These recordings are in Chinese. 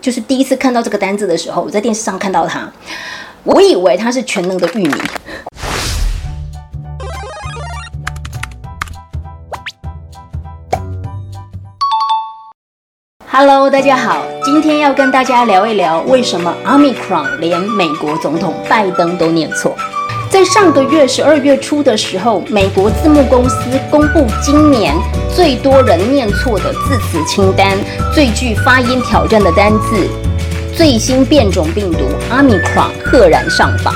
就是第一次看到这个单字的时候，我在电视上看到它，我以为它是全能的玉米。Hello，大家好，今天要跟大家聊一聊为什么 Omicron 连美国总统拜登都念错。在上个月十二月初的时候，美国字幕公司公布今年最多人念错的字词清单，最具发音挑战的单字，最新变种病毒 Omicron 赫然上榜。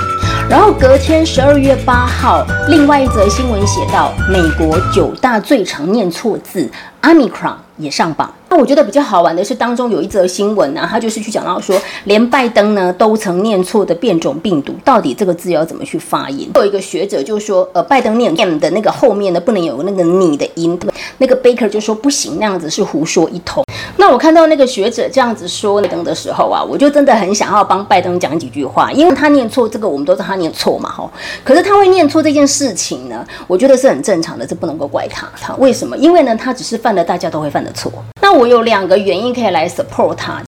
然后隔天十二月八号，另外一则新闻写到，美国九大最常念错字 Omicron 也上榜。那我觉得比较好玩的是，当中有一则新闻呢，他就是去讲到说，连拜登呢都曾念错的变种病毒，到底这个字要怎么去发音？有一个学者就说，呃，拜登念 m 的那个后面呢不能有那个你的音，那个 Baker 就说不行，那样子是胡说一通。那我看到那个学者这样子说拜登的时候啊，我就真的很想要帮拜登讲几句话，因为他念错这个，我们都知道他念错嘛，哈。可是他会念错这件事情呢，我觉得是很正常的，这不能够怪他。他为什么？因为呢，他只是犯了大家都会犯的错。我有两个原因可以来 support 他。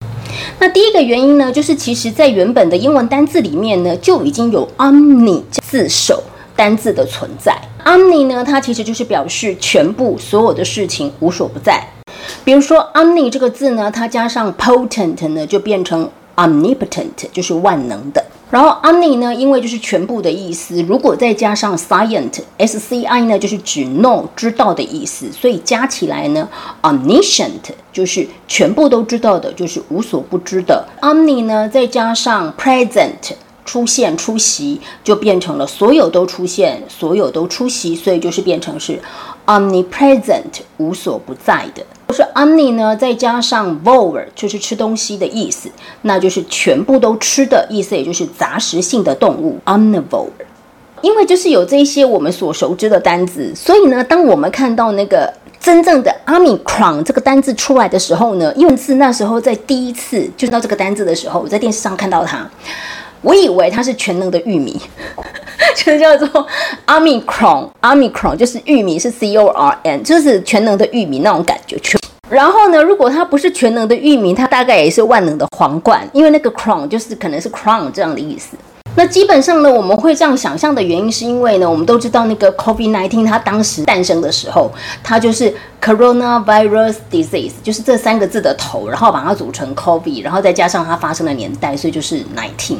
那第一个原因呢，就是其实在原本的英文单字里面呢，就已经有 omni 字首单字的存在。omni 呢，它其实就是表示全部所有的事情无所不在。比如说 omni 这个字呢，它加上 potent 呢，就变成 omnipotent，就是万能的。然后 omni 呢，因为就是全部的意思，如果再加上 scient，s c i 呢，就是指 know 知道的意思，所以加起来呢，omniscient 就是全部都知道的，就是无所不知的。omni 呢，再加上 present 出现出席，就变成了所有都出现，所有都出席，所以就是变成是 omnipresent 无所不在的。是 omni 呢，再加上 vol 就是吃东西的意思，那就是全部都吃的意思，也就是杂食性的动物 omnivore。因为就是有这些我们所熟知的单字，所以呢，当我们看到那个真正的 omicron 这个单字出来的时候呢，因为是那时候在第一次就到这个单字的时候，我在电视上看到它，我以为它是全能的玉米。就叫做 omicron，omicron 就是玉米，是 c o r n，就是全能的玉米那种感觉。然后呢，如果它不是全能的玉米，它大概也是万能的皇冠，因为那个 crown 就是可能是 crown 这样的意思。那基本上呢，我们会这样想象的原因，是因为呢，我们都知道那个 COVID-19 它当时诞生的时候，它就是 coronavirus disease，就是这三个字的头，然后把它组成 COVID，然后再加上它发生的年代，所以就是 nineteen。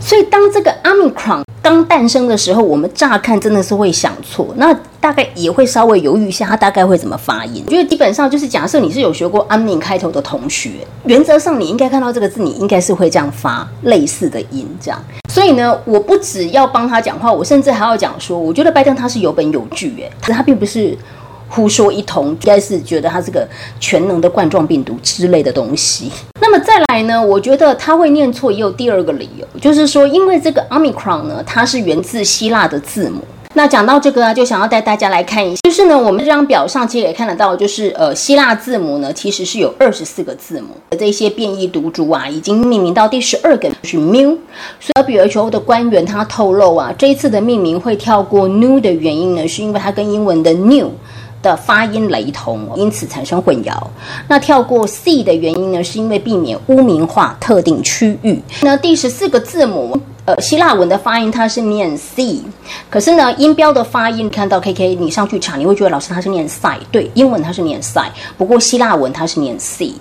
所以当这个 omicron 刚诞生的时候，我们乍看真的是会想错，那大概也会稍微犹豫一下，它大概会怎么发音？因为基本上就是假设你是有学过 o m i 开头的同学，原则上你应该看到这个字，你应该是会这样发类似的音，这样。所以呢，我不只要帮他讲话，我甚至还要讲说，我觉得拜登他是有本有据，哎，可是他并不是。胡说一通，应该是觉得他是个全能的冠状病毒之类的东西。再来呢？我觉得他会念错，也有第二个理由，就是说，因为这个 omicron 呢，它是源自希腊的字母。那讲到这个啊，就想要带大家来看一下，就是呢，我们这张表上其实也看得到，就是呃，希腊字母呢，其实是有二十四个字母。这些变异毒株啊，已经命名到第十二个是 mu。所以 WHO 的官员他透露啊，这一次的命名会跳过 new 的原因呢，是因为它跟英文的 new。的发音雷同，因此产生混淆。那跳过 C 的原因呢？是因为避免污名化特定区域。那第十四个字母，呃，希腊文的发音它是念 C，可是呢，音标的发音看到 KK，你上去查，你会觉得老师它是念 s i 对，英文它是念 s i 不过希腊文它是念 C，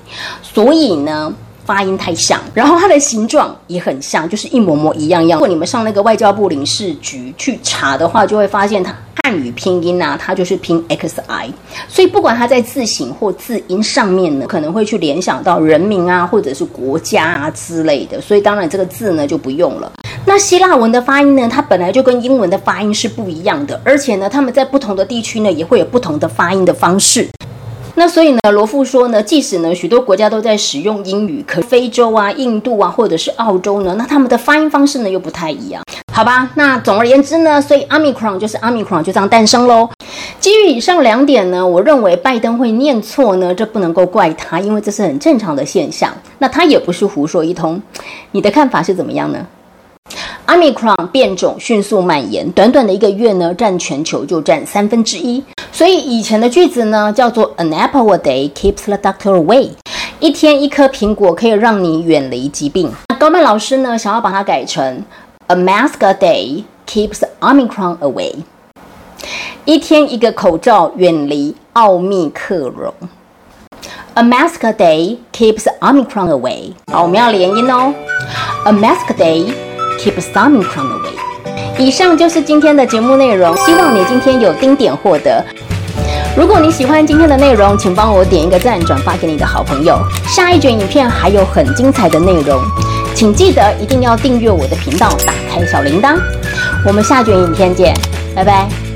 所以呢，发音太像，然后它的形状也很像，就是一模模一样样。如果你们上那个外交部领事局去查的话，就会发现它。汉语拼音啊，它就是拼 x i，所以不管它在字形或字音上面呢，可能会去联想到人民啊，或者是国家啊之类的，所以当然这个字呢就不用了。那希腊文的发音呢，它本来就跟英文的发音是不一样的，而且呢，他们在不同的地区呢，也会有不同的发音的方式。那所以呢，罗富说呢，即使呢许多国家都在使用英语，可非洲啊、印度啊，或者是澳洲呢，那他们的发音方式呢又不太一样。好吧，那总而言之呢，所以 omicron 就是 omicron 就这样诞生喽。基于以上两点呢，我认为拜登会念错呢，这不能够怪他，因为这是很正常的现象。那他也不是胡说一通，你的看法是怎么样呢？omicron 变种迅速蔓延，短短的一个月呢，占全球就占三分之一。所以以前的句子呢，叫做 an apple a day keeps the doctor away。一天一颗苹果可以让你远离疾病。高曼老师呢，想要把它改成 A mask a day keeps Omicron away。一天一个口罩远离奥密克戎。A mask a day keeps Omicron away。好，我们要连音哦。A mask a day keeps Omicron away。以上就是今天的节目内容，希望你今天有丁点获得。如果你喜欢今天的内容，请帮我点一个赞，转发给你的好朋友。下一卷影片还有很精彩的内容，请记得一定要订阅我的频道，打开小铃铛。我们下卷影片见，拜拜。